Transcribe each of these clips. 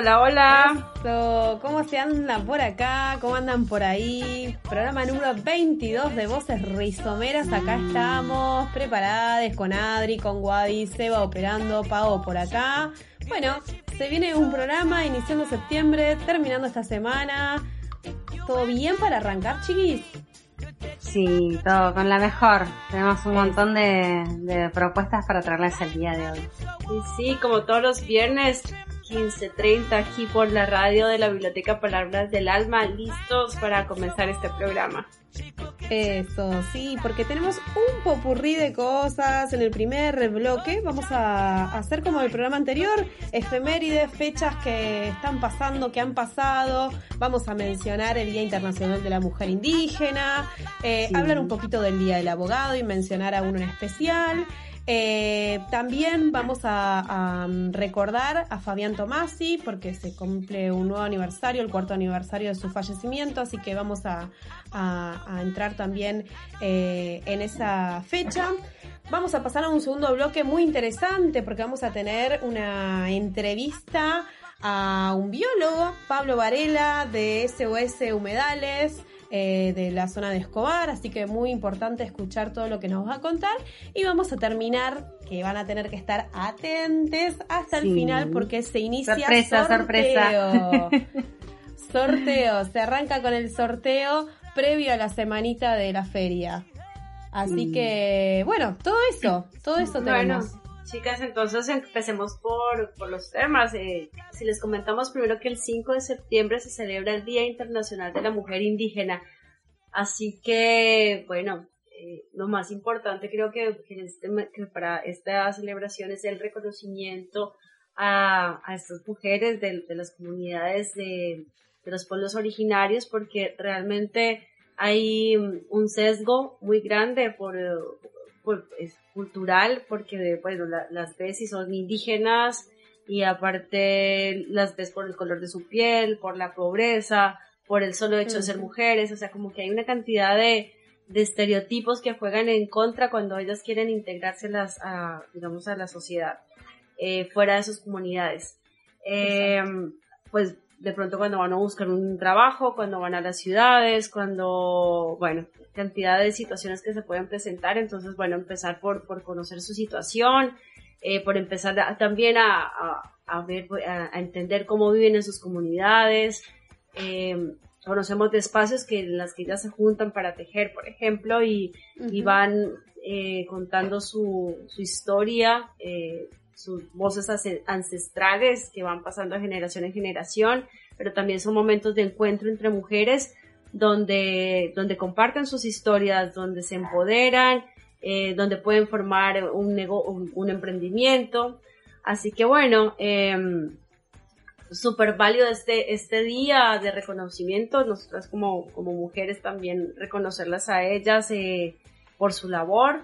hola, hola. ¿Cómo se andan por acá? ¿Cómo andan por ahí? Programa número 22 de Voces Rizomeras. Acá estamos preparadas con Adri, con Wadi, Seba operando, Pago por acá. Bueno, se viene un programa iniciando septiembre, terminando esta semana. ¿Todo bien para arrancar, chiquis? Sí, todo con la mejor. Tenemos un montón de, propuestas para traerles el día de hoy. Y sí, como todos los viernes, 15.30 aquí por la radio de la Biblioteca Palabras del Alma, listos para comenzar este programa. Eso, sí, porque tenemos un popurrí de cosas en el primer bloque. Vamos a hacer como el programa anterior, efemérides, fechas que están pasando, que han pasado. Vamos a mencionar el Día Internacional de la Mujer Indígena, eh, hablar un poquito del Día del Abogado y mencionar a uno en especial. Eh, también vamos a, mm, recordar a Fabián Tomasi porque se cumple un nuevo aniversario, el cuarto aniversario de su fallecimiento, así que vamos a, entrar también eh, en esa fecha. Vamos a pasar a un segundo bloque muy interesante porque vamos a tener una entrevista a un biólogo, Pablo Varela de SOS Humedales. Eh, de la zona de Escobar, así que muy importante escuchar todo lo que nos va a contar y vamos a terminar, que van a tener que estar atentes hasta el final porque se inicia sorpresa, sorpresa. sorteo, se arranca con el sorteo previo a la semanita de la feria. Así que, bueno, todo eso, todo eso tenemos. Chicas, entonces empecemos por, por los temas. Eh, si les comentamos primero que el 5 de septiembre se celebra el Día Internacional de la Mujer Indígena. Así que, bueno, eh, lo más importante creo que, este que, para esta celebración es el reconocimiento a, a estas mujeres de, de las comunidades de, de, los pueblos originarios porque realmente hay un sesgo muy grande por, por, cultural porque, bueno, las ves y son indígenas y aparte las ves por el color de su piel, por la pobreza, por el solo hecho de ser mujeres, o sea, como que hay una cantidad de, de estereotipos que juegan en contra cuando ellas quieren integrarse las, a, digamos, a la sociedad, eh, fuera de sus comunidades. Eh, pues de pronto cuando van a buscar un trabajo, cuando van a las ciudades, cuando, bueno, cantidad de situaciones que se pueden presentar. Entonces, bueno, empezar por, por conocer su situación, eh, por empezar también a, a, ver, a, entender cómo viven en sus comunidades. Eh, conocemos de espacios que en las que ellas se juntan para tejer, por ejemplo, y, y van eh, contando su, su historia, sus voces ancestrales que van pasando de generación en generación, pero también son momentos de encuentro entre mujeres donde, donde comparten sus historias, donde se empoderan, eh, donde pueden formar un, un, emprendimiento. Así que bueno, eh, súper válido este, este día de reconocimiento, nosotras como, como mujeres también reconocerlas a ellas eh, por su labor,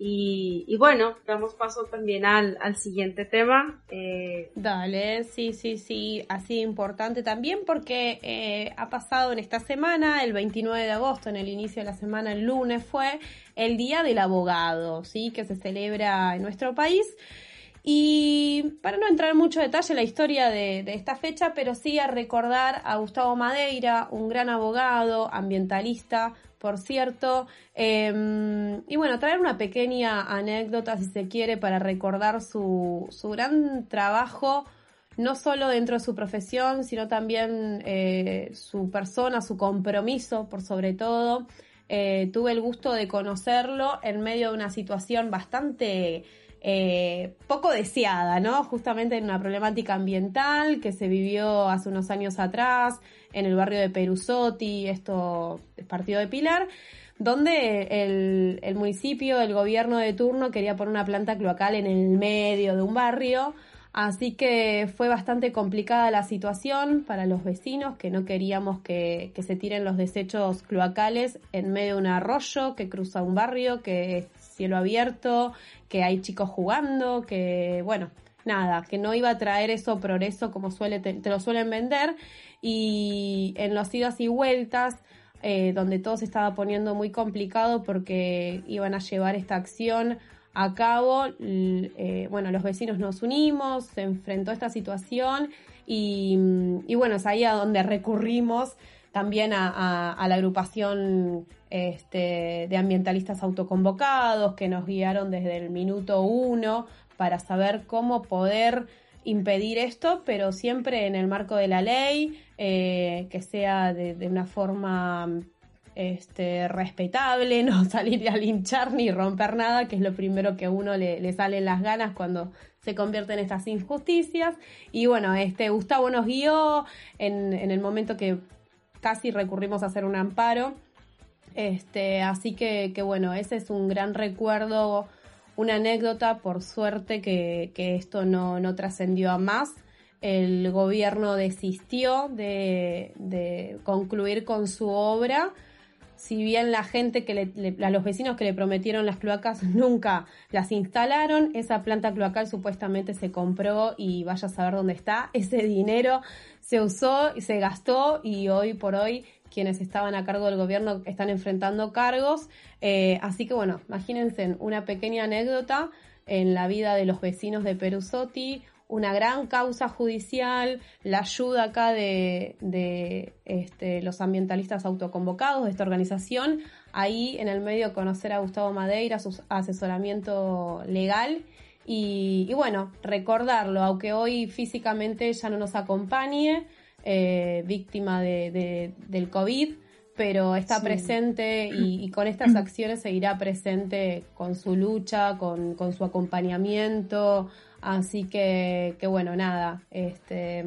y, bueno, damos paso también al, al siguiente tema. Eh, Dale, sí, sí, sí, así importante también porque eh, ha pasado en esta semana, el 29 de agosto, en el inicio de la semana, el lunes fue el Día del Abogado, ¿sí? Que se celebra en nuestro país. Y para no entrar en mucho detalle en la historia de, de, esta fecha, pero sí a recordar a Gustavo Madeira, un gran abogado, ambientalista, por cierto. Em, y bueno, traer una pequeña anécdota, si se quiere, para recordar su, su gran trabajo, no solo dentro de su profesión, sino también eh, su persona, su compromiso, por sobre todo. Eh, tuve el gusto de conocerlo en medio de una situación bastante eh, poco deseada, ¿no? Justamente en una problemática ambiental que se vivió hace unos años atrás en el barrio de Perusotti, esto es partido de Pilar, donde el, municipio, el gobierno de turno quería poner una planta cloacal en el medio de un barrio Así que fue bastante complicada la situación para los vecinos que no queríamos que, se tiren los desechos cloacales en medio de un arroyo que cruza un barrio, que cielo abierto, que hay chicos jugando, que bueno, nada, que no iba a traer eso progreso como te, lo suelen vender. Y en los idas y vueltas eh, donde todo se estaba poniendo muy complicado porque iban a llevar esta acción a cabo, eh, bueno, los vecinos nos unimos, se enfrentó a esta situación y, bueno, es ahí a donde recurrimos también a, la agrupación este, de ambientalistas autoconvocados que nos guiaron desde el minuto uno para saber cómo poder impedir esto, pero siempre en el marco de la ley, eh, que sea de una forma este, respetable, no salir a linchar ni romper nada, que es lo primero que a uno le, le sale en las ganas cuando se convierte en estas injusticias. Y bueno, este Gustavo nos guió en el momento que casi recurrimos a hacer un amparo. Este, así que, que bueno, ese es un gran recuerdo, una anécdota, por suerte que, que esto no, no trascendió a más el gobierno desistió de, de, concluir con su obra si bien la gente que le, a los vecinos que le prometieron las cloacas nunca las instalaron, esa planta cloacal supuestamente se compró y vaya a saber dónde está. Ese dinero se usó y se gastó y hoy por hoy quienes estaban a cargo del gobierno están enfrentando cargos. Eh, así que bueno, imagínense una pequeña anécdota en la vida de los vecinos de Perusotti, una gran causa judicial, la ayuda acá de, de este, los ambientalistas autoconvocados de esta organización, ahí en el medio conocer a Gustavo Madeira, su asesoramiento legal. Y, bueno, recordarlo, aunque hoy físicamente ya no nos acompañe, eh, víctima de, del COVID, pero está presente y, con estas acciones seguirá presente con su lucha, con, con su acompañamiento, Así que, que bueno, nada, este...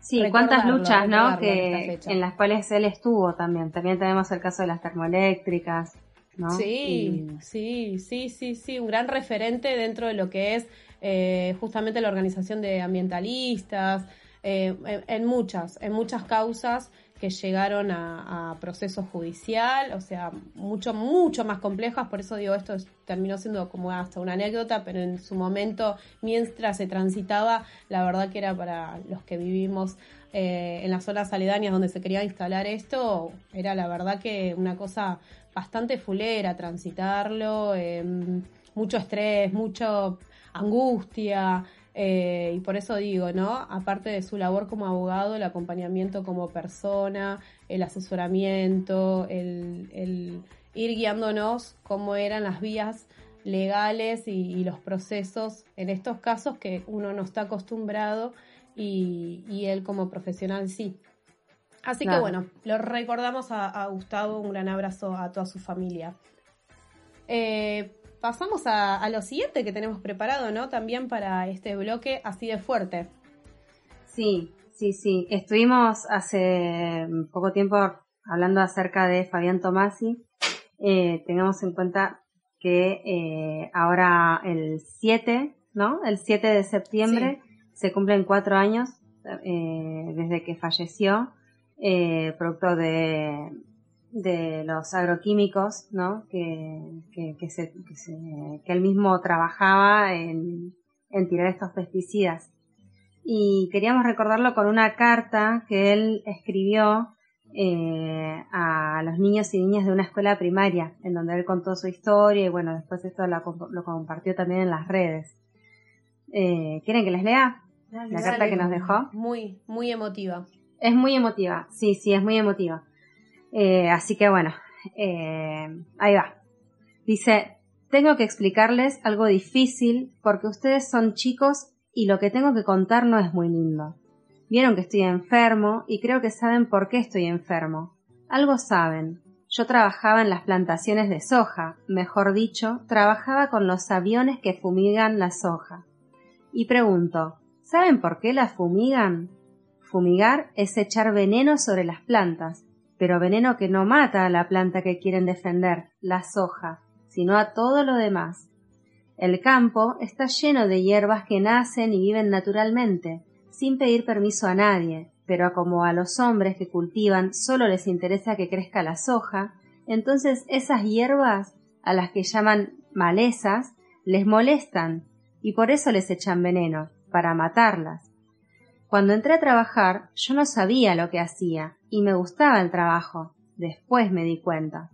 Sí, cuántas luchas, ¿no? Que, en las cuales él estuvo también. También tenemos el caso de las termoeléctricas, ¿no? Sí, sí, sí, sí, sí, un gran referente dentro de lo que es eh, justamente la organización de ambientalistas, eh, en, muchas, en muchas causas que llegaron a, proceso judicial, o sea, mucho, mucho más complejas, por eso digo, esto terminó siendo como hasta una anécdota, pero en su momento, mientras se transitaba, la verdad que era para los que vivimos eh, en las zonas aledañas donde se quería instalar esto, era la verdad que una cosa bastante fulera transitarlo, em, mucho estrés, mucha angustia, eh, y por eso digo, ¿no? Aparte de su labor como abogado, el acompañamiento como persona, el asesoramiento, el, ir guiándonos cómo eran las vías legales y, los procesos en estos casos que uno no está acostumbrado y, él como profesional sí. Así que bueno, lo recordamos a, Gustavo, un gran abrazo a toda su familia. Eh, pasamos a, lo siguiente que tenemos preparado, ¿no? También para este bloque así de fuerte. Sí, sí, sí. Estuvimos hace poco tiempo hablando acerca de Fabián Tomasi. Eh, tengamos en cuenta que eh, ahora el 7, ¿no? El 7 de septiembre se cumplen cuatro años eh, desde que falleció, producto de, de los agroquímicos, ¿no? Que, que, que, se, que, él mismo trabajaba en, en, tirar estos pesticidas. Y queríamos recordarlo con una carta que él escribió eh, a los niños y niñas de una escuela primaria, en donde él contó su historia y bueno, después esto lo, lo compartió también en las redes. Eh, ¿Quieren que les lea la carta que nos dejó? Muy, muy emotiva. Es muy emotiva, sí, sí, es muy emotiva. Eh, así que bueno, eh, ahí va. Dice, tengo que explicarles algo difícil porque ustedes son chicos y lo que tengo que contar no es muy lindo. Vieron que estoy enfermo y creo que saben por qué estoy enfermo. Algo saben. Yo trabajaba en las plantaciones de soja, mejor dicho, trabajaba con los aviones que fumigan la soja. Y pregunto, ¿saben por qué la fumigan? Fumigar es echar veneno sobre las plantas, pero veneno que no mata a la planta que quieren defender, la soja, sino a todo lo demás. El campo está lleno de hierbas que nacen y viven naturalmente, sin pedir permiso a nadie, pero como a los hombres que cultivan solo les interesa que crezca la soja, entonces esas hierbas, a las que llaman malezas, les molestan y por eso les echan veneno, para matarlas. Cuando entré a trabajar yo no sabía lo que hacía y me gustaba el trabajo. Después me di cuenta.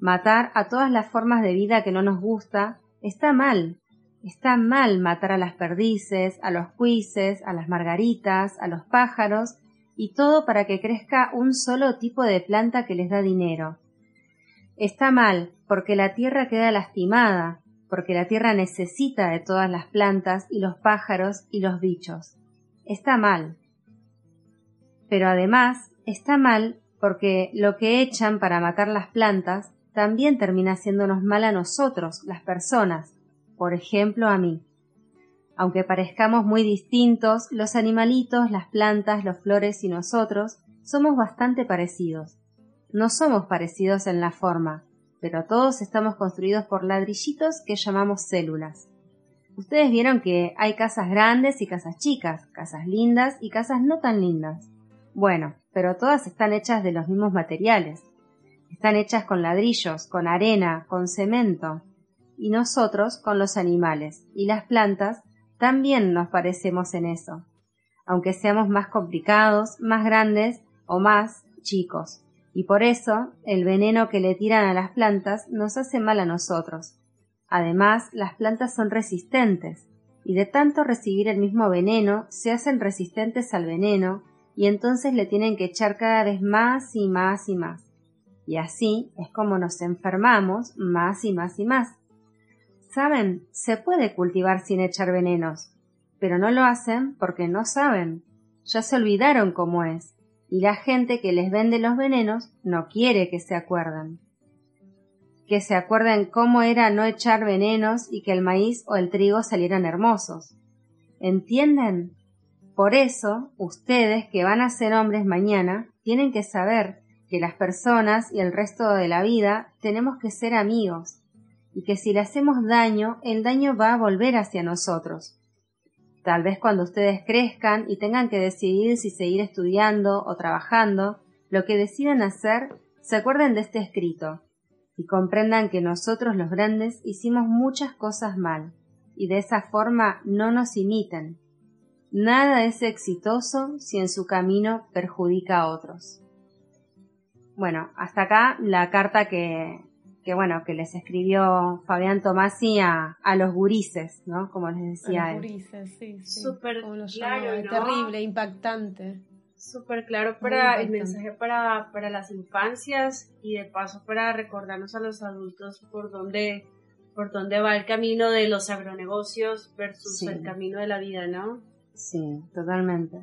Matar a todas las formas de vida que no nos gusta está mal. Está mal matar a las perdices, a los cuises, a las margaritas, a los pájaros y todo para que crezca un solo tipo de planta que les da dinero. Está mal porque la tierra queda lastimada, porque la tierra necesita de todas las plantas y los pájaros y los bichos. Está mal. Pero además está mal porque lo que echan para matar las plantas también termina haciéndonos mal a nosotros, las personas, por ejemplo a mí. Aunque parezcamos muy distintos, los animalitos, las plantas, los flores y nosotros somos bastante parecidos. No somos parecidos en la forma, pero todos estamos construidos por ladrillitos que llamamos células. Ustedes vieron que hay casas grandes y casas chicas, casas lindas y casas no tan lindas. Bueno, pero todas están hechas de los mismos materiales. Están hechas con ladrillos, con arena, con cemento. Y nosotros con los animales y las plantas también nos parecemos en eso, aunque seamos más complicados, más grandes o más chicos. Y por eso el veneno que le tiran a las plantas nos hace mal a nosotros. Además, las plantas son resistentes, y de tanto recibir el mismo veneno se hacen resistentes al veneno, y entonces le tienen que echar cada vez más y más y más. Y así es como nos enfermamos más y más y más. Saben, se puede cultivar sin echar venenos, pero no lo hacen porque no saben. Ya se olvidaron cómo es, y la gente que les vende los venenos no quiere que se acuerden. Que se acuerden cómo era no echar venenos y que el maíz o el trigo salieran hermosos. ¿Entienden? Por eso, ustedes que van a ser hombres mañana, tienen que saber que las personas y el resto de la vida tenemos que ser amigos, y que si le hacemos daño, el daño va a volver hacia nosotros. Tal vez cuando ustedes crezcan y tengan que decidir si seguir estudiando o trabajando, lo que decidan hacer, se acuerden de este escrito y comprendan que nosotros los grandes hicimos muchas cosas mal y de esa forma no nos imiten. Nada es exitoso si en su camino perjudica a otros. Bueno, hasta acá la carta que, que bueno, que les escribió Fabián Tomasi a, a los gurises, ¿no? Como les decía a los gurises, sí, sí. Súper claro, terrible, impactante. Súper claro para el mensaje para, para las infancias y de paso para recordarnos a los adultos por dónde, por dónde va el camino de los agronegocios versus el camino de la vida, ¿no? Sí, totalmente.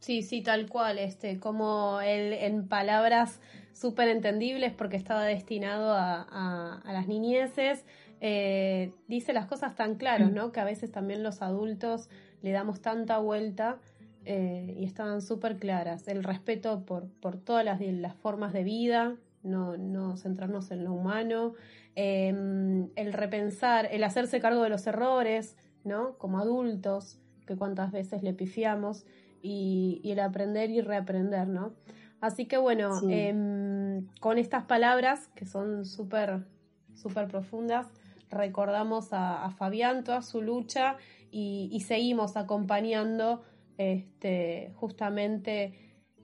Sí, sí, tal cual, este, como el, en palabras súper entendibles porque estaba destinado a, a, las niñeces, eh, dice las cosas tan claras, ¿no? Que a veces también los adultos le damos tanta vuelta eh, y estaban súper claras. El respeto por, por todas las, las formas de vida, no, no centrarnos en lo humano, em, el repensar, el hacerse cargo de los errores, ¿no? Como adultos, que cuántas veces le pifiamos y, el aprender y reaprender, ¿no? Así que bueno, em, con estas palabras que son súper, súper profundas, recordamos a, Fabián toda su lucha y, seguimos acompañando este, justamente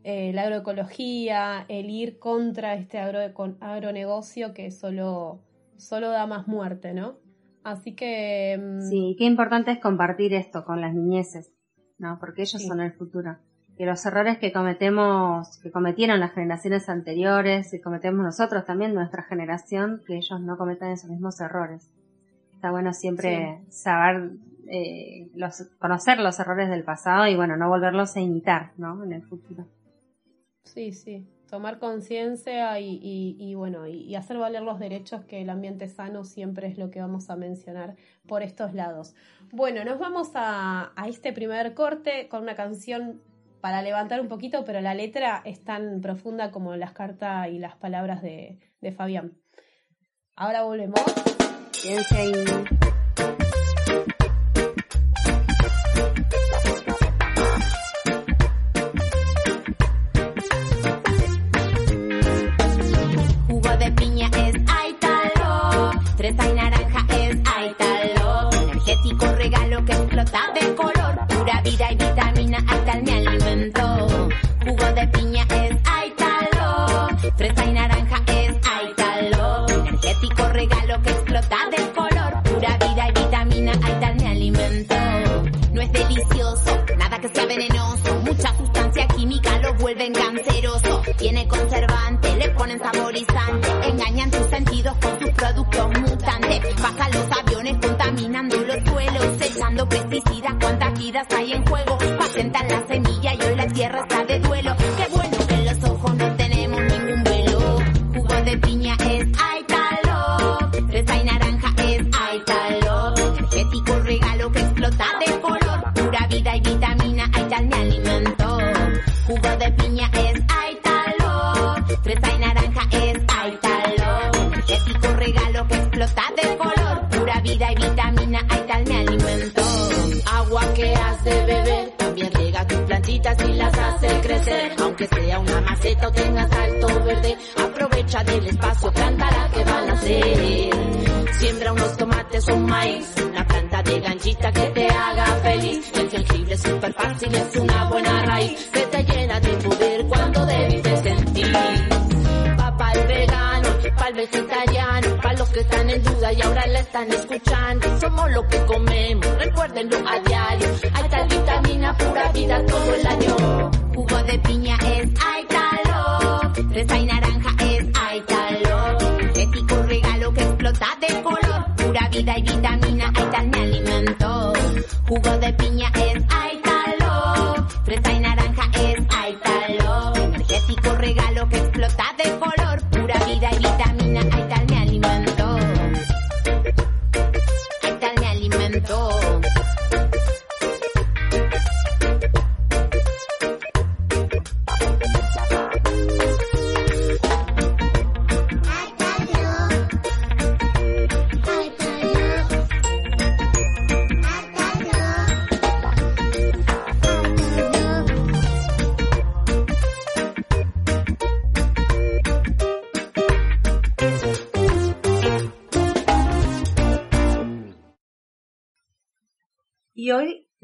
eh, la agroecología, el ir contra este agro, agronegocio que solo, solo da más muerte, ¿no? Así que... Em, sí, qué importante es compartir esto con las niñeces. ¿no? Porque ellos son el futuro. Que los errores que cometemos, que cometieron las generaciones anteriores y cometemos nosotros también, nuestra generación, que ellos no cometan esos mismos errores. Está bueno siempre saber, eh, los, conocer los errores del pasado y bueno, no volverlos a imitar, ¿no? En el futuro. Sí, sí tomar conciencia y, y, bueno, y, hacer valer los derechos que el ambiente sano siempre es lo que vamos a mencionar por estos lados. Bueno, nos vamos a, a este primer corte con una canción para levantar un poquito, pero la letra es tan profunda como las cartas y las palabras de, de Fabián. Ahora volvemos. ahí. De color. Pura vida y vitamina, ahí tal mi alimento. Jugo de piña es ahí tal Fresa y naranja es ahí tal Energético regalo que explota de color. Pura vida y vitamina, ahí tal mi alimento. No es delicioso, nada que sea venenoso. Mucha sustancia química lo vuelven canceroso. Tiene conservante, le ponen saborizante. Engañan tus sentidos con sus productos mutantes. Los Echando pesticidas, cuántas vidas hay en juego. Patentan la semilla y hoy la tierra está de duelo. Qué bueno maceta o tengas alto verde. Aprovecha del espacio, planta que van a hacer. Siembra unos tomates o un maíz. Una planta de ganchita que te haga feliz. El jengibre es súper fácil, es una buena raíz. Que te llena de poder cuando debes de sentir. Va pa'l vegano, pa'l vegetariano, pa' los que están en duda y ahora la están escuchando. Somos lo que comemos, recuérdenlo a diario. Hay tal vitamina, pura vida todo el año. Jugo de piña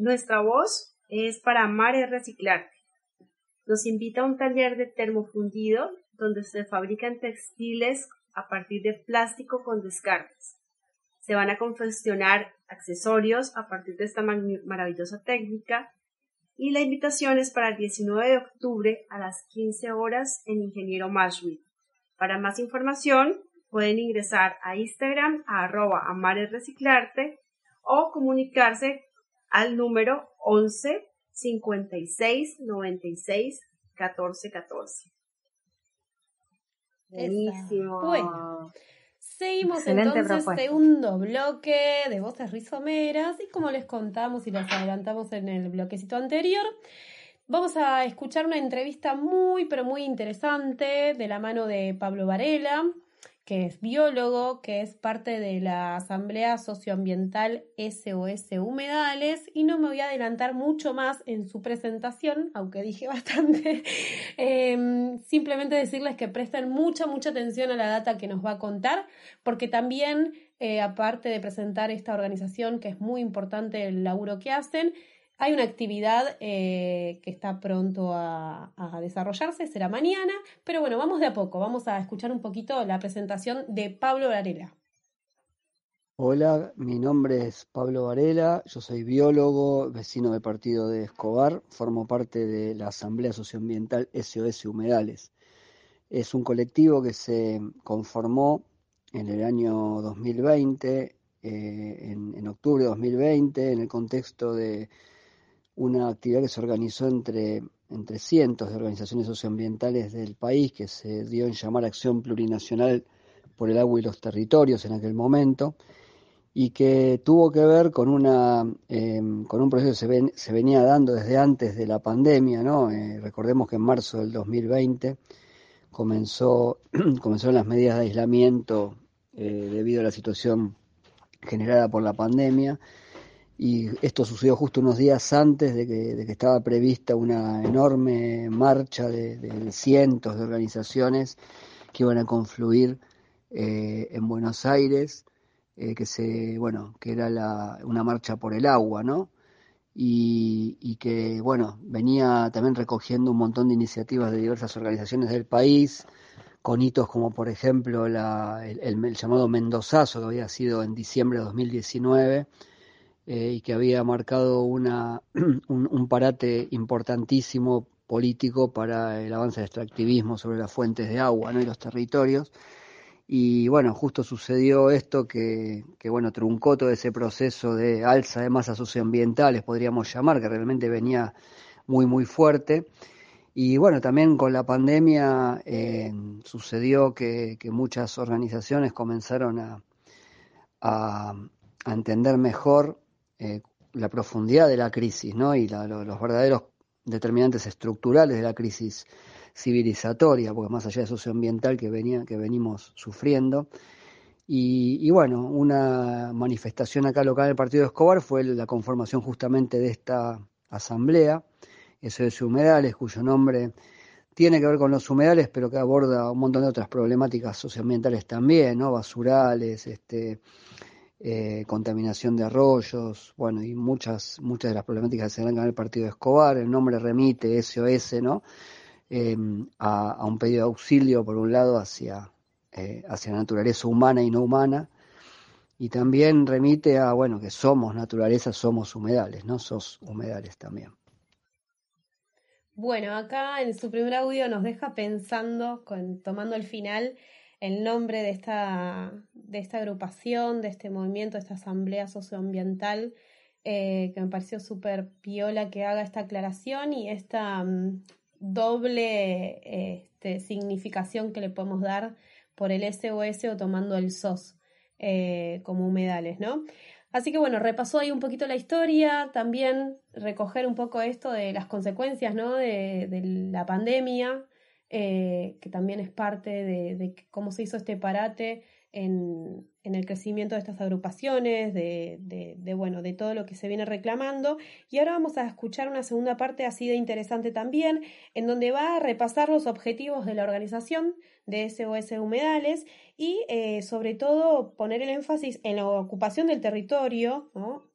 nuestra voz es para amar y reciclarte. Nos invita a un taller de termofundido donde se fabrican textiles a partir de plástico con descartes. Se van a confeccionar accesorios a partir de esta maravillosa técnica y la invitación es para el 19 de octubre a las 15 horas en Ingeniero Mashwit. Para más información pueden ingresar a Instagram a arroba amar y reciclarte o comunicarse al número 11 56 96 14 14. Buenísimo. Bueno, seguimos Excelente entonces propuesta. segundo bloque de voces rizomeras y como les contamos y les adelantamos en el bloquecito anterior, vamos a escuchar una entrevista muy pero muy interesante de la mano de Pablo Varela, que es biólogo, que es parte de la Asamblea Socioambiental SOS Humedales y no me voy a adelantar mucho más en su presentación, aunque dije bastante. Eh, simplemente decirles que presten mucha, mucha atención a la data que nos va a contar, porque también, eh, aparte de presentar esta organización, que es muy importante el laburo que hacen, hay una actividad eh, que está pronto a, desarrollarse, será mañana, pero bueno, vamos de a poco, vamos a escuchar un poquito la presentación de Pablo Varela. Hola, mi nombre es Pablo Varela, yo soy biólogo, vecino del partido de Escobar, formo parte de la Asamblea Socioambiental SOS Humedales. Es un colectivo que se conformó en el año 2020, eh, en, en octubre de 2020, en el contexto de una actividad que se organizó entre, entre cientos de organizaciones socioambientales del país, que se dio en llamar Acción Plurinacional por el Agua y los Territorios en aquel momento, y que tuvo que ver con, una, eh, con un proceso que se, ven, se, venía dando desde antes de la pandemia. ¿no? Eh, recordemos que en marzo del 2020 comenzó, comenzaron las medidas de aislamiento eh, debido a la situación generada por la pandemia y esto sucedió justo unos días antes de que, de que estaba prevista una enorme marcha de, de, cientos de organizaciones que iban a confluir eh, en Buenos Aires, eh, que se, bueno, que era la, una marcha por el agua, ¿no? y, que, bueno, venía también recogiendo un montón de iniciativas de diversas organizaciones del país, con hitos como, por ejemplo, la, el, llamado Mendozazo, que había sido en diciembre de 2019 eh, y que había marcado una, un, parate importantísimo político para el avance del extractivismo sobre las fuentes de agua y los territorios. Y bueno, justo sucedió esto que, que, bueno, truncó todo ese proceso de alza de masas socioambientales, podríamos llamar, que realmente venía muy, muy fuerte. Y bueno, también con la pandemia eh, sucedió que, muchas organizaciones comenzaron a, a, entender mejor eh, la profundidad de la crisis ¿no? y los verdaderos determinantes estructurales de la crisis civilizatoria, porque más allá de socioambiental que, venía, que venimos sufriendo. Y, bueno, una manifestación acá local del Partido de Escobar fue la conformación justamente de esta asamblea, eso es Humedales, cuyo nombre tiene que ver con los humedales, pero que aborda un montón de otras problemáticas socioambientales también, ¿no? Basurales, este, eh, contaminación de arroyos, bueno, y muchas, muchas de las problemáticas que se dan en el partido de Escobar, el nombre remite SOS, ¿no? Em, a, un pedido de auxilio, por un lado, hacia, eh, hacia la naturaleza humana y no humana, y también remite a, bueno, que somos naturaleza, somos humedales, ¿no? Sos humedales también. Bueno, acá en su primer audio nos deja pensando, con, tomando el final, el nombre de esta, de esta agrupación, de este movimiento, de esta asamblea socioambiental, eh, que me pareció súper piola que haga esta aclaración y esta mm, doble este, significación que le podemos dar por el SOS o tomando el SOS eh, como humedales, ¿no? Así que bueno, repasó ahí un poquito la historia, también recoger un poco esto de las consecuencias, ¿no? De, la pandemia, eh, que también es parte de, cómo se hizo este parate en, el crecimiento de estas agrupaciones, de, bueno, de todo lo que se viene reclamando. Y ahora vamos a escuchar una segunda parte así de interesante también, en donde va a repasar los objetivos de la organización de SOS Humedales y eh, sobre todo poner el énfasis en la ocupación del territorio,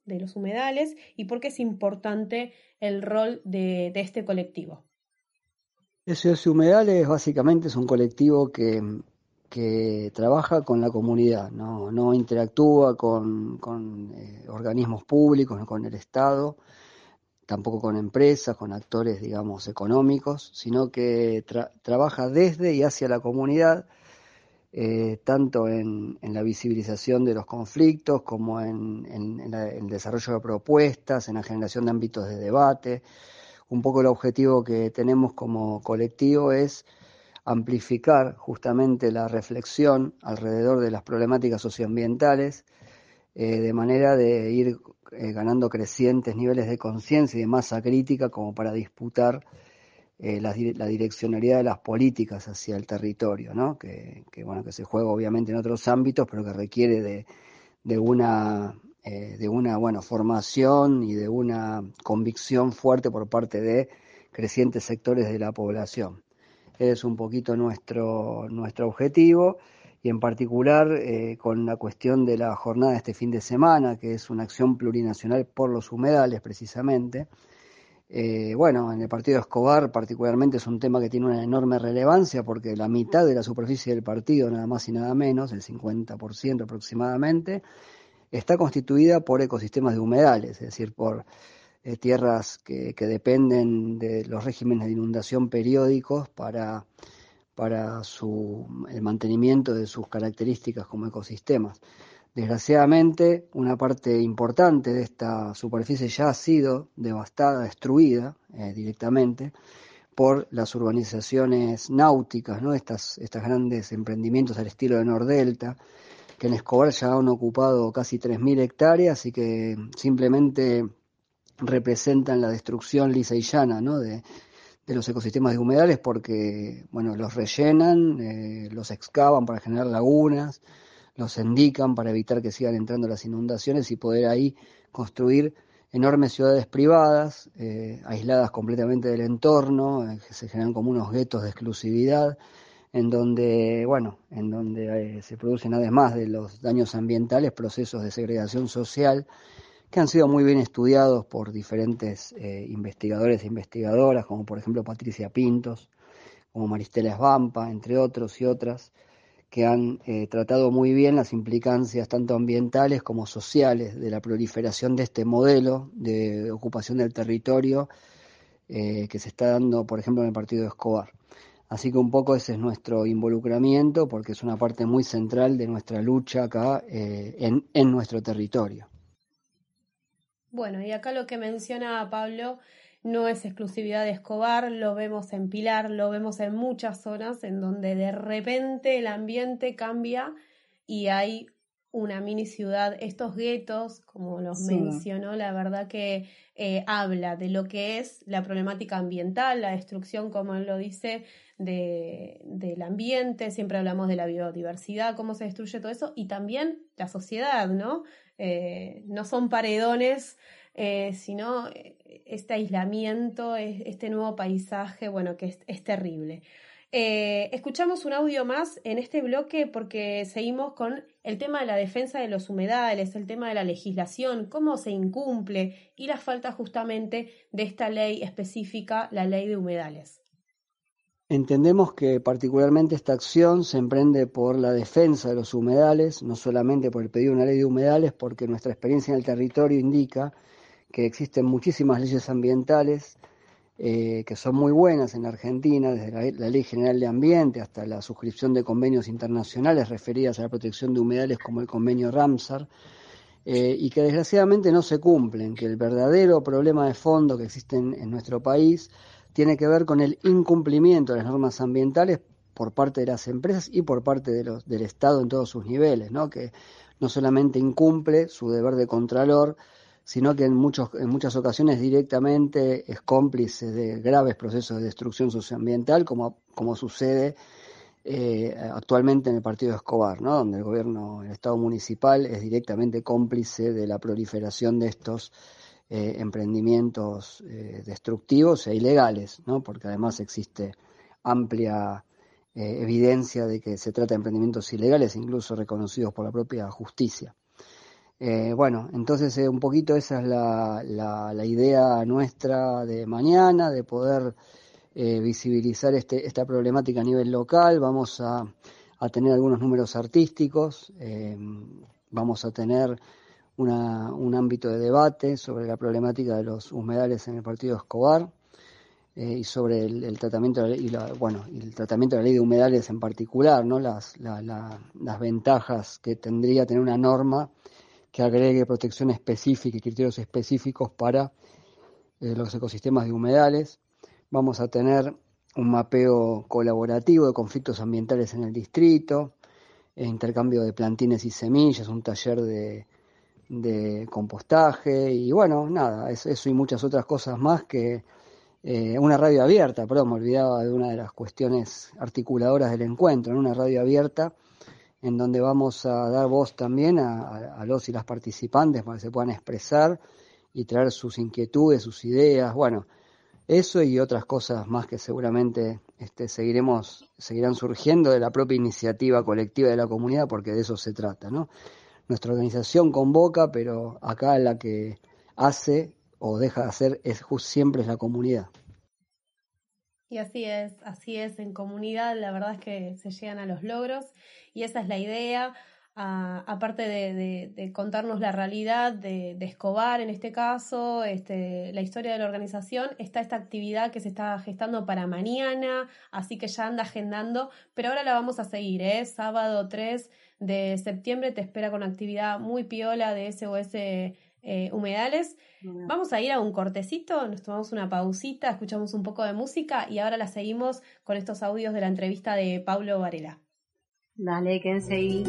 de los humedales y por qué es importante el rol de este colectivo. SOS Humedales básicamente es un colectivo que que trabaja con la comunidad, no, interactúa con, con eh, organismos públicos, con el Estado, tampoco con empresas, con actores, digamos, económicos, sino que trabaja desde y hacia la comunidad, eh, tanto en, en, la visibilización de los conflictos como en, en, en, el desarrollo de propuestas, en la generación de ámbitos de debate. Un poco el objetivo que tenemos como colectivo es amplificar justamente la reflexión alrededor de las problemáticas socioambientales, eh, de manera de ir eh, ganando crecientes niveles de conciencia y de masa crítica como para disputar eh, la, direccionalidad de las políticas hacia el territorio, ¿no? que, bueno, que se juega obviamente en otros ámbitos, pero que requiere de, de una, de una bueno, formación y de una convicción fuerte por parte de crecientes sectores de la población es un poquito nuestro, nuestro objetivo y en particular eh, con la cuestión de la jornada de este fin de semana, que es una acción plurinacional por los humedales precisamente. Eh, bueno, en el partido Escobar particularmente es un tema que tiene una enorme relevancia porque la mitad de la superficie del partido, nada más y nada menos, el 50% aproximadamente, está constituida por ecosistemas de humedales, es decir, por eh, tierras que, dependen de los regímenes de inundación periódicos para, para su, el mantenimiento de sus características como ecosistemas. Desgraciadamente, una parte importante de esta superficie ya ha sido devastada, destruida eh, directamente por las urbanizaciones náuticas, ¿no? Estas, estos grandes emprendimientos al estilo de Nordelta, que en Escobar ya han ocupado casi 3.000 hectáreas y que simplemente representan la destrucción lisa y llana de, los ecosistemas de humedales porque bueno, los rellenan, eh, los excavan para generar lagunas, los indican para evitar que sigan entrando las inundaciones y poder ahí construir enormes ciudades privadas, eh, aisladas completamente del entorno, eh, que se generan como unos guetos de exclusividad, en donde, bueno, en donde se producen además de los daños ambientales procesos de segregación social que han sido muy bien estudiados por diferentes eh, investigadores e investigadoras, como por ejemplo Patricia Pintos, como Maristela Esbampa, entre otros y otras, que han eh, tratado muy bien las implicancias tanto ambientales como sociales de la proliferación de este modelo de ocupación del territorio eh, que se está dando, por ejemplo, en el partido de Escobar. Así que un poco ese es nuestro involucramiento, porque es una parte muy central de nuestra lucha acá eh, en, en nuestro territorio. Bueno, y acá lo que menciona Pablo no es exclusividad de Escobar, lo vemos en Pilar, lo vemos en muchas zonas en donde de repente el ambiente cambia y hay una mini ciudad. Estos guetos, como los mencionó, la verdad que eh, habla de lo que es la problemática ambiental, la destrucción, como él lo dice, de, del ambiente, siempre hablamos de la biodiversidad, cómo se destruye todo eso, y también la sociedad, ¿no? Eh, no son paredones, eh, sino este aislamiento, este nuevo paisaje, bueno, que es, es terrible. Escuchamos un audio más en este bloque porque seguimos con el tema de la defensa de los humedales, el tema de la legislación, cómo se incumple y la falta justamente de esta ley específica, la ley de humedales. Entendemos que particularmente esta acción se emprende por la defensa de los humedales, no solamente por el pedido de una ley de humedales, porque nuestra experiencia en el territorio indica que existen muchísimas leyes ambientales eh, que son muy buenas en Argentina, desde la, Ley General de Ambiente hasta la suscripción de convenios internacionales referidas a la protección de humedales como el convenio Ramsar, eh, y que desgraciadamente no se cumplen, que el verdadero problema de fondo que existe en, nuestro país tiene que ver con el incumplimiento de las normas ambientales por parte de las empresas y por parte de los, del Estado en todos sus niveles, ¿no? que no solamente incumple su deber de contralor, sino que en, muchos, en muchas ocasiones directamente es cómplice de graves procesos de destrucción socioambiental, como, como sucede eh, actualmente en el partido de Escobar, ¿no? donde el gobierno, el Estado municipal es directamente cómplice de la proliferación de estos eh, emprendimientos eh, destructivos e ilegales, ¿no? porque además existe amplia evidencia de que se trata de emprendimientos ilegales, incluso reconocidos por la propia justicia. Eh, bueno, entonces eh, un poquito esa es la, la, idea nuestra de mañana, de poder eh, visibilizar este, esta problemática a nivel local. Vamos a, tener algunos números artísticos, vamos a tener una, un ámbito de debate sobre la problemática de los humedales en el partido Escobar. y sobre el, tratamiento la, la, bueno el tratamiento de la ley de humedales en particular no las, las ventajas que tendría tener una norma que agregue protección específica y criterios específicos para eh, los ecosistemas de humedales. Vamos a tener un mapeo colaborativo de conflictos ambientales en el distrito, e intercambio de plantines y semillas, un taller de, compostaje y bueno, nada, eso, y muchas otras cosas más que eh, una radio abierta, perdón, me olvidaba de una de las cuestiones articuladoras del encuentro, en una radio abierta en donde vamos a dar voz también a, los y las participantes para que se puedan expresar y traer sus inquietudes, sus ideas, bueno, eso y otras cosas más que seguramente este, seguiremos, seguirán surgiendo de la propia iniciativa colectiva de la comunidad, porque de eso se trata, ¿no? Nuestra organización convoca, pero acá la que hace o deja de hacer es siempre es la comunidad. Y así es, así es, en comunidad la verdad es que se llegan a los logros y esa es la idea, aparte de, contarnos la realidad de, Escobar en este caso, este, la historia de la organización, está esta actividad que se está gestando para mañana, así que ya anda agendando, pero ahora la vamos a seguir, ¿eh? sábado 3 de septiembre te espera con actividad muy piola de SOS eh, humedales. Vamos a ir a un cortecito, nos tomamos una pausita, escuchamos un poco de música y ahora la seguimos con estos audios de la entrevista de Pablo Varela. Dale, quédense ahí.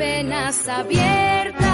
Venas abiertas,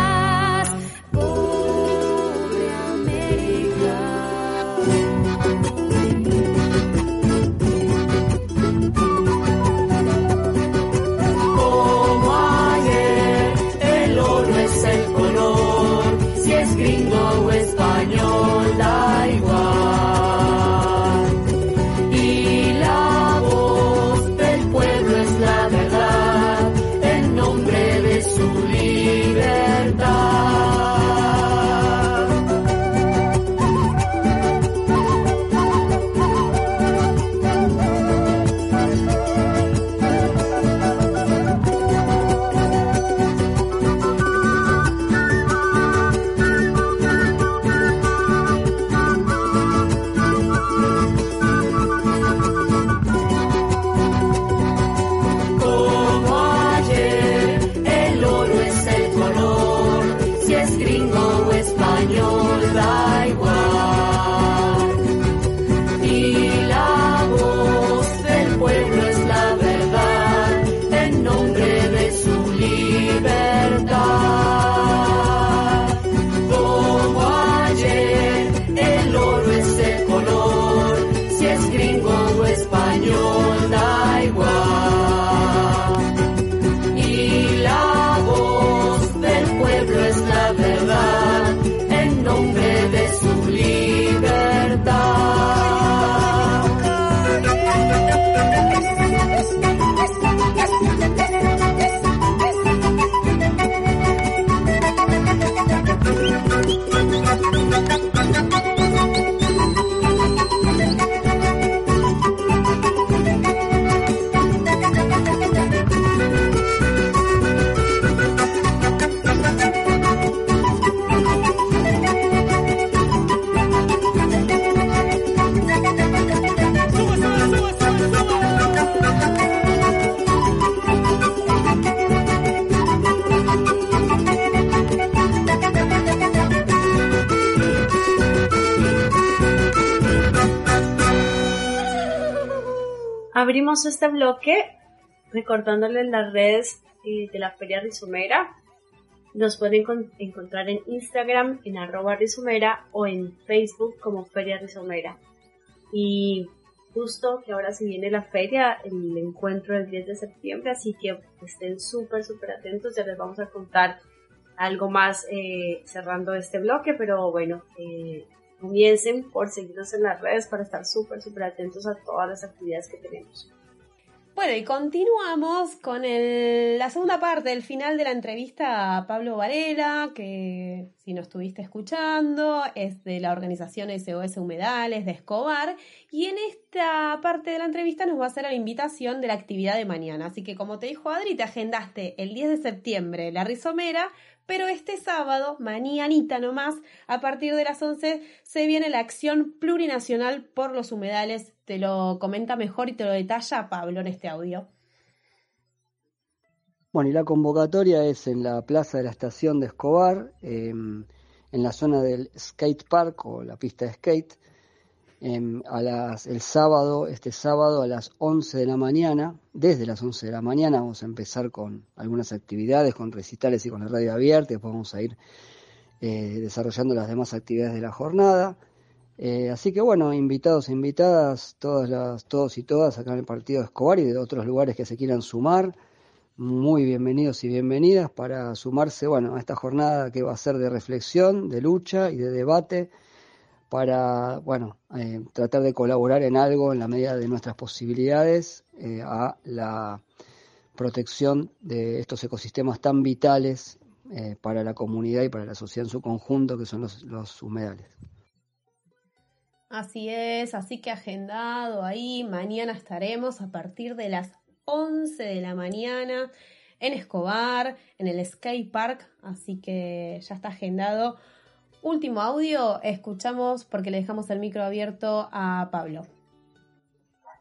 Este bloque recordándoles las redes eh, de la Feria Rizomera. Nos pueden con- encontrar en Instagram en arroba rizomera o en Facebook como Feria Rizomera. Y justo que ahora se viene la feria, el encuentro del 10 de septiembre, así que estén súper, súper atentos, ya les vamos a contar algo más eh, cerrando este bloque, pero bueno, eh, comiencen por seguirnos en las redes para estar súper, súper atentos a todas las actividades que tenemos. Bueno, y continuamos con el- la segunda parte, el final de la entrevista a Pablo Varela, que si no estuviste escuchando, es de la organización SOS Humedales de Escobar. Y en esta parte de la entrevista nos va a hacer la invitación de la actividad de mañana. Así que como te dijo Adri, te agendaste el 10 de septiembre la rizomera, pero este sábado, mañanita nomás, a partir de las 11, se viene la acción plurinacional por los humedales. Te lo comenta mejor y te lo detalla Pablo en este audio. Bueno, y la convocatoria es en la plaza de la estación de Escobar, eh, en la zona del skate park o la pista de skate, a las, el sábado, este sábado a las 11 de la mañana, desde las 11 de la mañana vamos a empezar con algunas actividades, con recitales y con la radio abierta, después vamos a ir eh, desarrollando las demás actividades de la jornada. Eh, así que bueno, invitados e invitadas, todas las, todos y todas acá en el partido de Escobar y de otros lugares que se quieran sumar, muy bienvenidos y bienvenidas para sumarse bueno, a esta jornada que va a ser de reflexión, de lucha y de debate para bueno, eh, tratar de colaborar en algo en la medida de nuestras posibilidades eh, a la protección de estos ecosistemas tan vitales eh, para la comunidad y para la sociedad en su conjunto, que son los, los humedales. Así es, así que agendado ahí, mañana estaremos a partir de las 11 de la mañana en Escobar, en el Skate Park, así que ya está agendado. Último audio, escuchamos porque le dejamos el micro abierto a Pablo.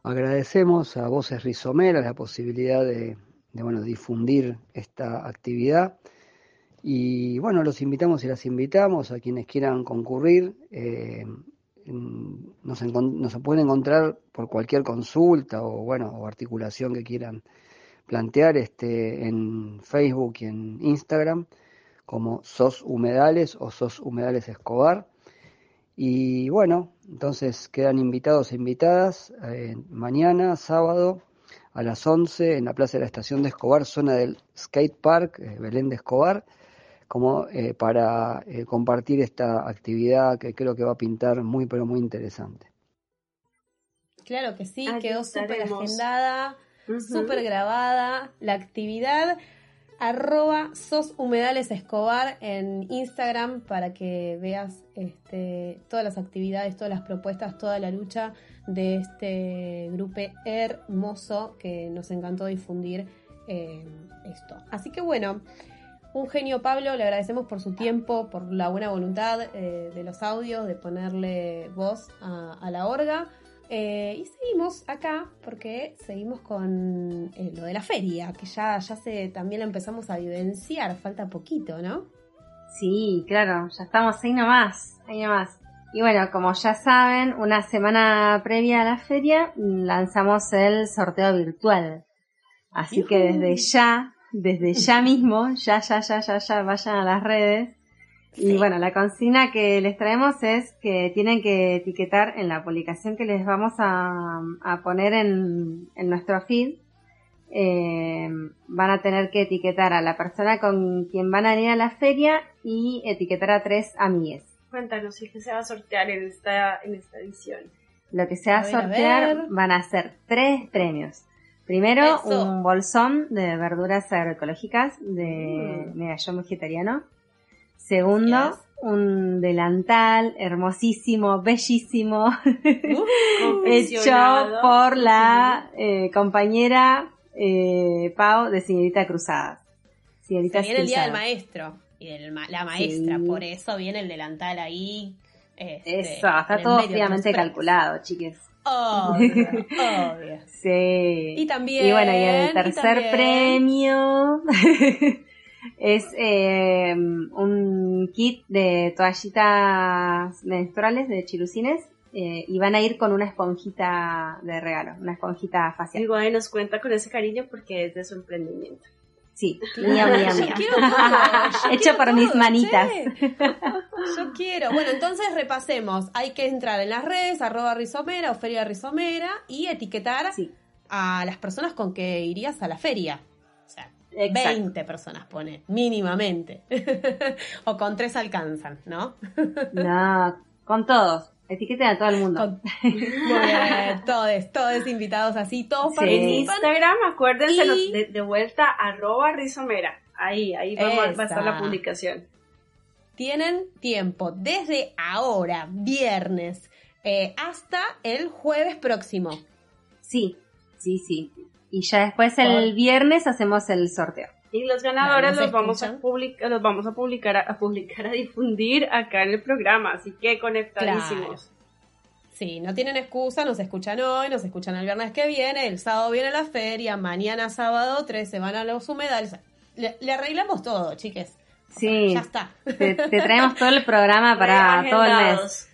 Agradecemos a Voces Rizomeras la posibilidad de, bueno, difundir esta actividad y bueno, los invitamos y las invitamos a quienes quieran concurrir. Eh, nos, nos, pueden encontrar por cualquier consulta o bueno o articulación que quieran plantear este en Facebook y en Instagram como SOS Humedales o SOS Humedales Escobar. Y bueno, entonces quedan invitados e invitadas eh, mañana, sábado, a las 11 en la Plaza de la Estación de Escobar, zona del Skate Park, eh, Belén de Escobar, como eh, para eh, compartir esta actividad que creo que va a pintar muy, pero muy interesante. Claro que sí, quedó súper agendada, súper grabada la actividad arroba sos en Instagram para que veas este, todas las actividades, todas las propuestas, toda la lucha de este grupo hermoso que nos encantó difundir eh, esto. Así que bueno, un genio Pablo, le agradecemos por su tiempo, por la buena voluntad eh, de los audios, de ponerle voz a, a la orga. Eh, y seguimos acá porque seguimos con eh, lo de la feria, que ya, ya se, también lo empezamos a vivenciar, falta poquito, ¿no? Sí, claro, ya estamos ahí nomás, ahí nomás. Y bueno, como ya saben, una semana previa a la feria lanzamos el sorteo virtual. Así que desde ya, desde ya mismo, ya, ya, ya, ya, ya, vayan a las redes y bueno, la consigna que les traemos es que tienen que etiquetar en la publicación que les vamos a, a poner en, en, nuestro feed. Eh, van a tener que etiquetar a la persona con quien van a ir a la feria y etiquetar a tres amigues. Cuéntanos, ¿qué se va a sortear en esta, en esta edición? Lo que se va a, sortear a van a ser tres premios. Primero, Eso. un bolsón de verduras agroecológicas de mm. medallón vegetariano. Segundo, yes. un delantal hermosísimo, bellísimo, uh, hecho por la eh, compañera eh, Pau de Señorita Cruzadas. Señorita Se viene el día del maestro y de la maestra, sí. por eso viene el delantal ahí. Este, eso, está todo fríamente calculado, chiques. Obvio, obvio. Sí. Y también. Y bueno, y el tercer premio es eh, un kit de toallitas menstruales de chilucines eh, y van a ir con una esponjita de regalo, una esponjita facial. Ahí nos cuenta con ese cariño porque es de su emprendimiento. Sí, mía, mía, mía. Hecho por todo, mis manitas. Che. Yo quiero. Bueno, entonces repasemos. Hay que entrar en las redes, arroba rizomera o feria rizomera y etiquetar sí. a las personas con que irías a la feria. O sea, Exacto. 20 personas pone, mínimamente. o con tres alcanzan, ¿no? no, con todos. Etiqueten a todo el mundo. Con... Bien, todos, todos invitados así, todos sí. participan. En Instagram, acuérdense y... de, de, vuelta, arroba rizomera. Ahí, ahí va, va a estar la publicación. Tienen tiempo desde ahora, viernes, eh, hasta el jueves próximo. Sí, sí, sí. Y ya después el viernes hacemos el sorteo. Y los ganadores los vamos a publicar, los vamos a publicar, a, a, publicar, a difundir acá en el programa, así que conectadísimos. Claro. Sí, no tienen excusa, nos escuchan hoy, nos escuchan el viernes que viene, el sábado viene la feria, mañana sábado 13 van a los humedales. Le, le arreglamos todo, chiques. Sí. ya está. Te, te, traemos todo el programa para todo el mes.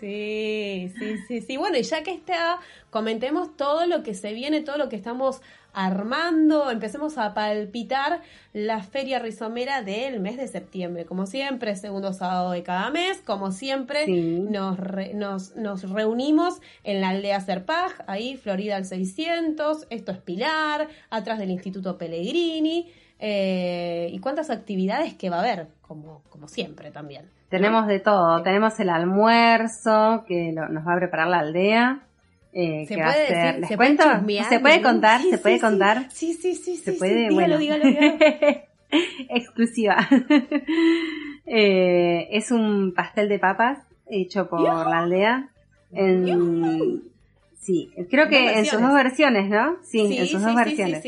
Sí, sí, sí, sí. Bueno, y ya que está, comentemos todo lo que se viene, todo lo que estamos armando, empecemos a palpitar la feria rizomera del mes de septiembre. Como siempre, segundo sábado de cada mes, como siempre, Sí. nos, re- nos, nos reunimos en la aldea Serpaj, ahí Florida al 600, esto es Pilar, atrás del Instituto Pellegrini, eh, y cuántas actividades que va a haber, como, como siempre también. Tenemos de todo. Tenemos el almuerzo que lo- nos va a preparar la aldea. eh, ¿Se que va a decir? ¿Les ¿Se puede cuento? ¿Se puede contar? Sí, ¿Se sí, puede sí. contar? Sí, sí, sí, Se puede. Dígalo, bueno. dígalo, dígalo. Exclusiva. Eh, es un pastel de papas hecho por la aldea. En, sí, creo que en sus dos versiones, ¿no? Sí, en sus dos versiones.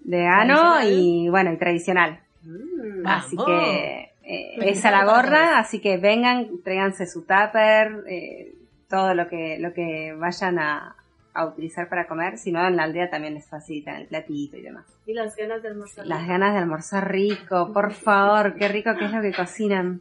Vegano Tradicional. y bueno, y tradicional. Mm. Así que eh, es a la gorra, así que vengan, tráiganse su tupper, eh, todo lo que, lo que vayan a, a utilizar para comer. Si no, en la aldea también les facilitan el platito y demás. Y las ganas de almorzar. Las ganas de almorzar rico, por favor, qué rico que es lo que cocinan.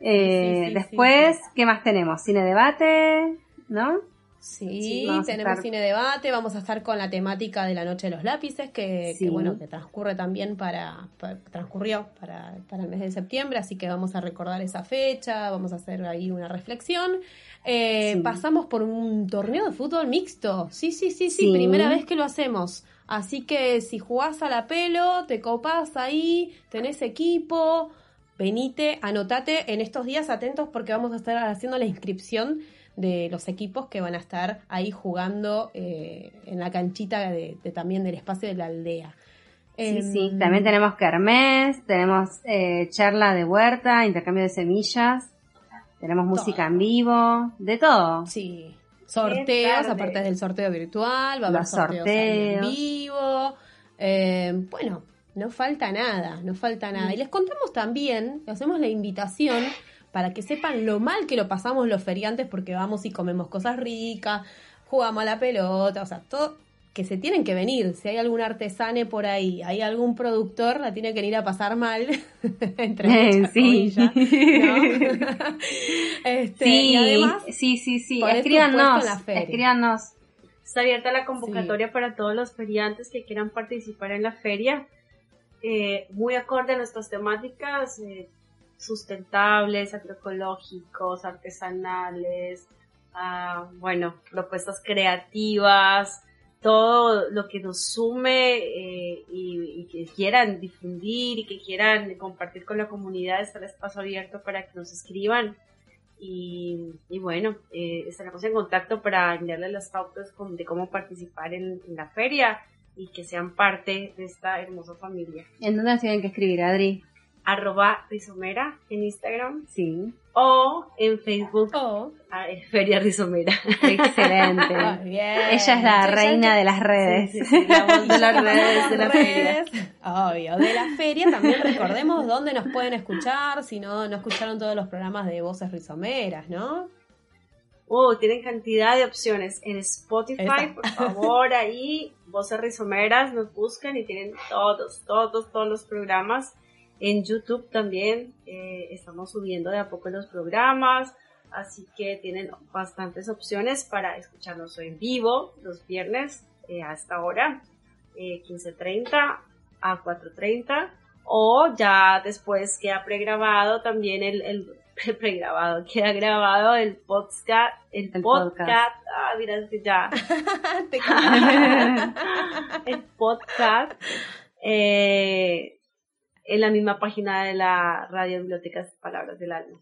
Eh, Sí, sí, sí, después, sí. ¿qué más tenemos? Cine debate, ¿no? Sí, tenemos estar- cine debate, vamos a estar con la temática de la Noche de los Lápices, que, Sí. que, bueno, que transcurre también para, pa- transcurrió para, para el mes de septiembre, así que vamos a recordar esa fecha, vamos a hacer ahí una reflexión. Eh, Sí. Pasamos por un torneo de fútbol mixto, sí, sí, sí, sí, Sí. primera vez que lo hacemos. Así que si jugás a la pelo, te copás ahí, tenés equipo, venite, anotate en estos días atentos porque vamos a estar haciendo la inscripción de los equipos que van a estar ahí jugando eh, en la canchita de, de- también del espacio de la aldea. Sí, Em, sí. También tenemos kermés, tenemos eh, charla de huerta, intercambio de semillas, tenemos música en vivo, de todo. Sí, sorteos, aparte del sorteo virtual, va a haber sorteos en vivo. Eh, bueno, no falta nada, no falta nada. Y les contamos también, le hacemos la invitación para que sepan lo mal que lo pasamos los feriantes porque vamos y comemos cosas ricas, jugamos a la pelota, o sea, todo que se tienen que venir. Si hay algún artesane por ahí, hay algún productor, la tiene que ir a pasar mal, entre muchas Sí. comillas, ¿no? Este, sí, y además, sí, sí, sí. Escríbanos, escríbanos. Está abierta la convocatoria para todos los feriantes que quieran participar en la feria. Eh, muy acorde a nuestras temáticas eh, sustentables, agroecológicos, artesanales, ah, bueno, propuestas creativas, todo lo que nos sume eh, y, que quieran difundir y que quieran compartir con la comunidad, está el espacio abierto para que nos escriban y, y bueno, eh, estaremos en contacto para enviarles las pautas de cómo participar en, en la feria y que sean parte de esta hermosa familia. ¿En dónde tienen que escribir, Adri? Arroba Rizomera en Instagram Sí. o en Facebook eh, Feria Rizomera. Excelente. muy bien. Ella es la reina de las redes. Sí, sí, sí, la de las redes de la feria. redes, Obvio, de la feria también recordemos dónde nos pueden escuchar, si no, no escucharon todos los programas de Voces Rizomeras, ¿no? Oh, tienen cantidad de opciones en Spotify, por favor, ahí, Voces Rizomeras, nos buscan y tienen todos, todos, todos los programas. En YouTube también eh, estamos subiendo de a poco los programas, así que tienen bastantes opciones para escucharnos en vivo los viernes eh, a esta hora, eh, 15.30 a 4.30, o ya después queda pregrabado también el, el pregrabado, queda grabado el podcast, el, El podcast, podcast. ah, mira, ya, el podcast, eh, en la misma página de la Radio Bibliotecas Palabras del Alma.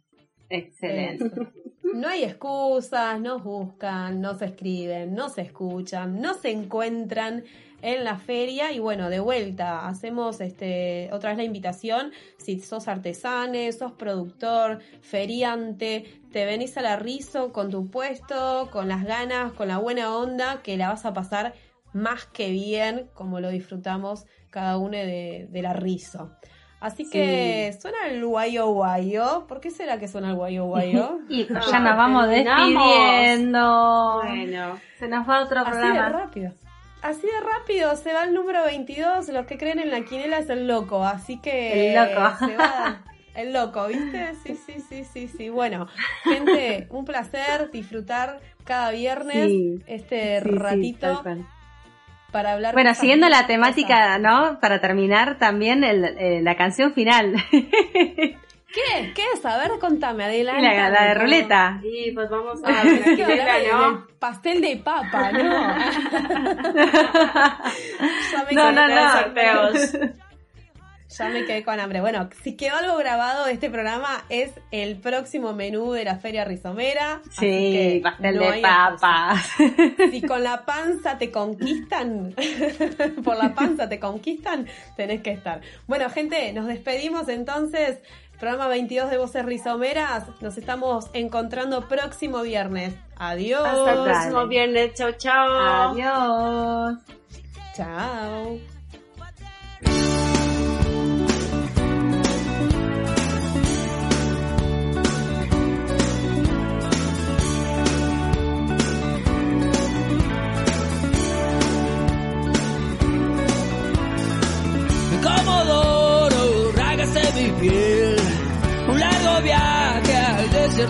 Excelente. No hay excusas, nos buscan, nos escriben, nos escuchan, nos encuentran en la feria y bueno, de vuelta, hacemos este otra vez la invitación, si sos artesane, sos productor, feriante, te venís a la rizo con tu puesto, con las ganas, con la buena onda, que la vas a pasar más que bien, como lo disfrutamos cada uno de, de la rizo. Así que suena el guayo guayo. ¿Por qué será que suena el guayo guayo? Y ya Ah, nos vamos despidiendo. Bueno, Se nos va otro Así de programa. rápido. Así de rápido, se va el número 22. Los que creen en la quinela es el loco, así que. El loco. Se va. El loco, ¿viste? Sí, sí, sí, sí, sí. Bueno, gente, un placer disfrutar cada viernes Sí, este Sí, sí, ratito. Para hablar. Bueno, siguiendo la cosas. temática, ¿no? Para terminar también el, eh, la canción final. ¿Qué? ¿Qué es? A ver, contame, adelante. la, la de ruleta. Y pues vamos a Ah, que tranquilidad, hablaba de- ¿no? pastel de papa, ¿no? No, no, no. sorteos. Ya me quedé con hambre. Bueno, si quedó algo grabado de este programa es el próximo menú de la Feria Rizomera. así Sí, que pastel no de papas. Si con la panza te conquistan, por la panza te conquistan, tenés que estar. Bueno, gente, nos despedimos entonces. Programa 22 de Voces Rizomeras. Nos estamos encontrando próximo viernes. Adiós. Hasta el próximo viernes. Chao, chao. Adiós. Chao.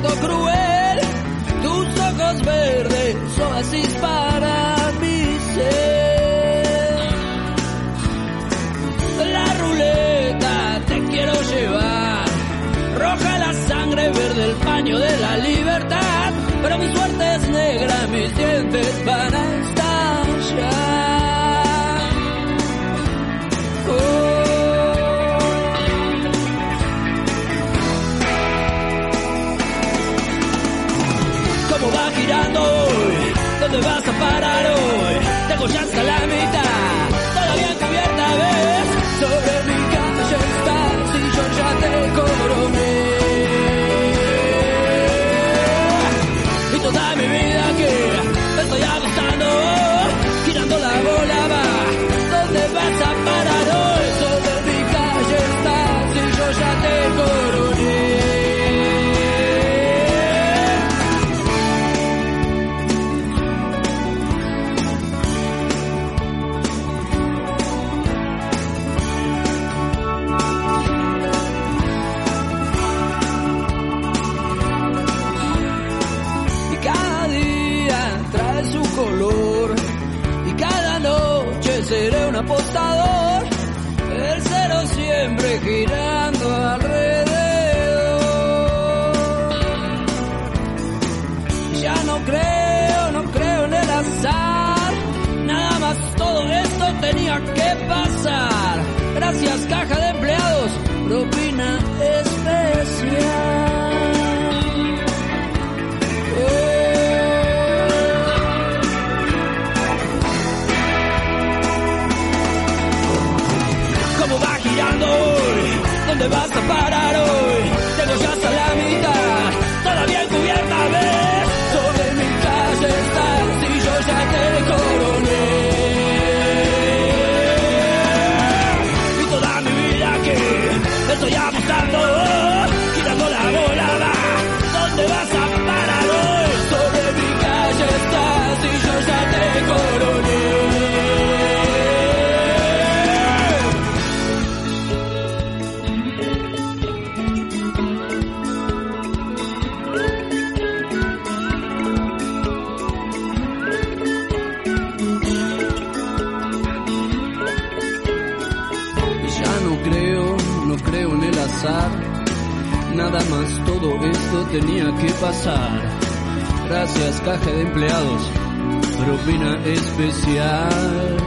Cruel. Tus ojos verdes, oasis para mi ser. La ruleta te quiero llevar. Roja la sangre, verde el paño de la libertad. Pero mi suerte es negra, mis dientes van a parar hoy? Tengo ya hasta la mitad, empleados, propina especial.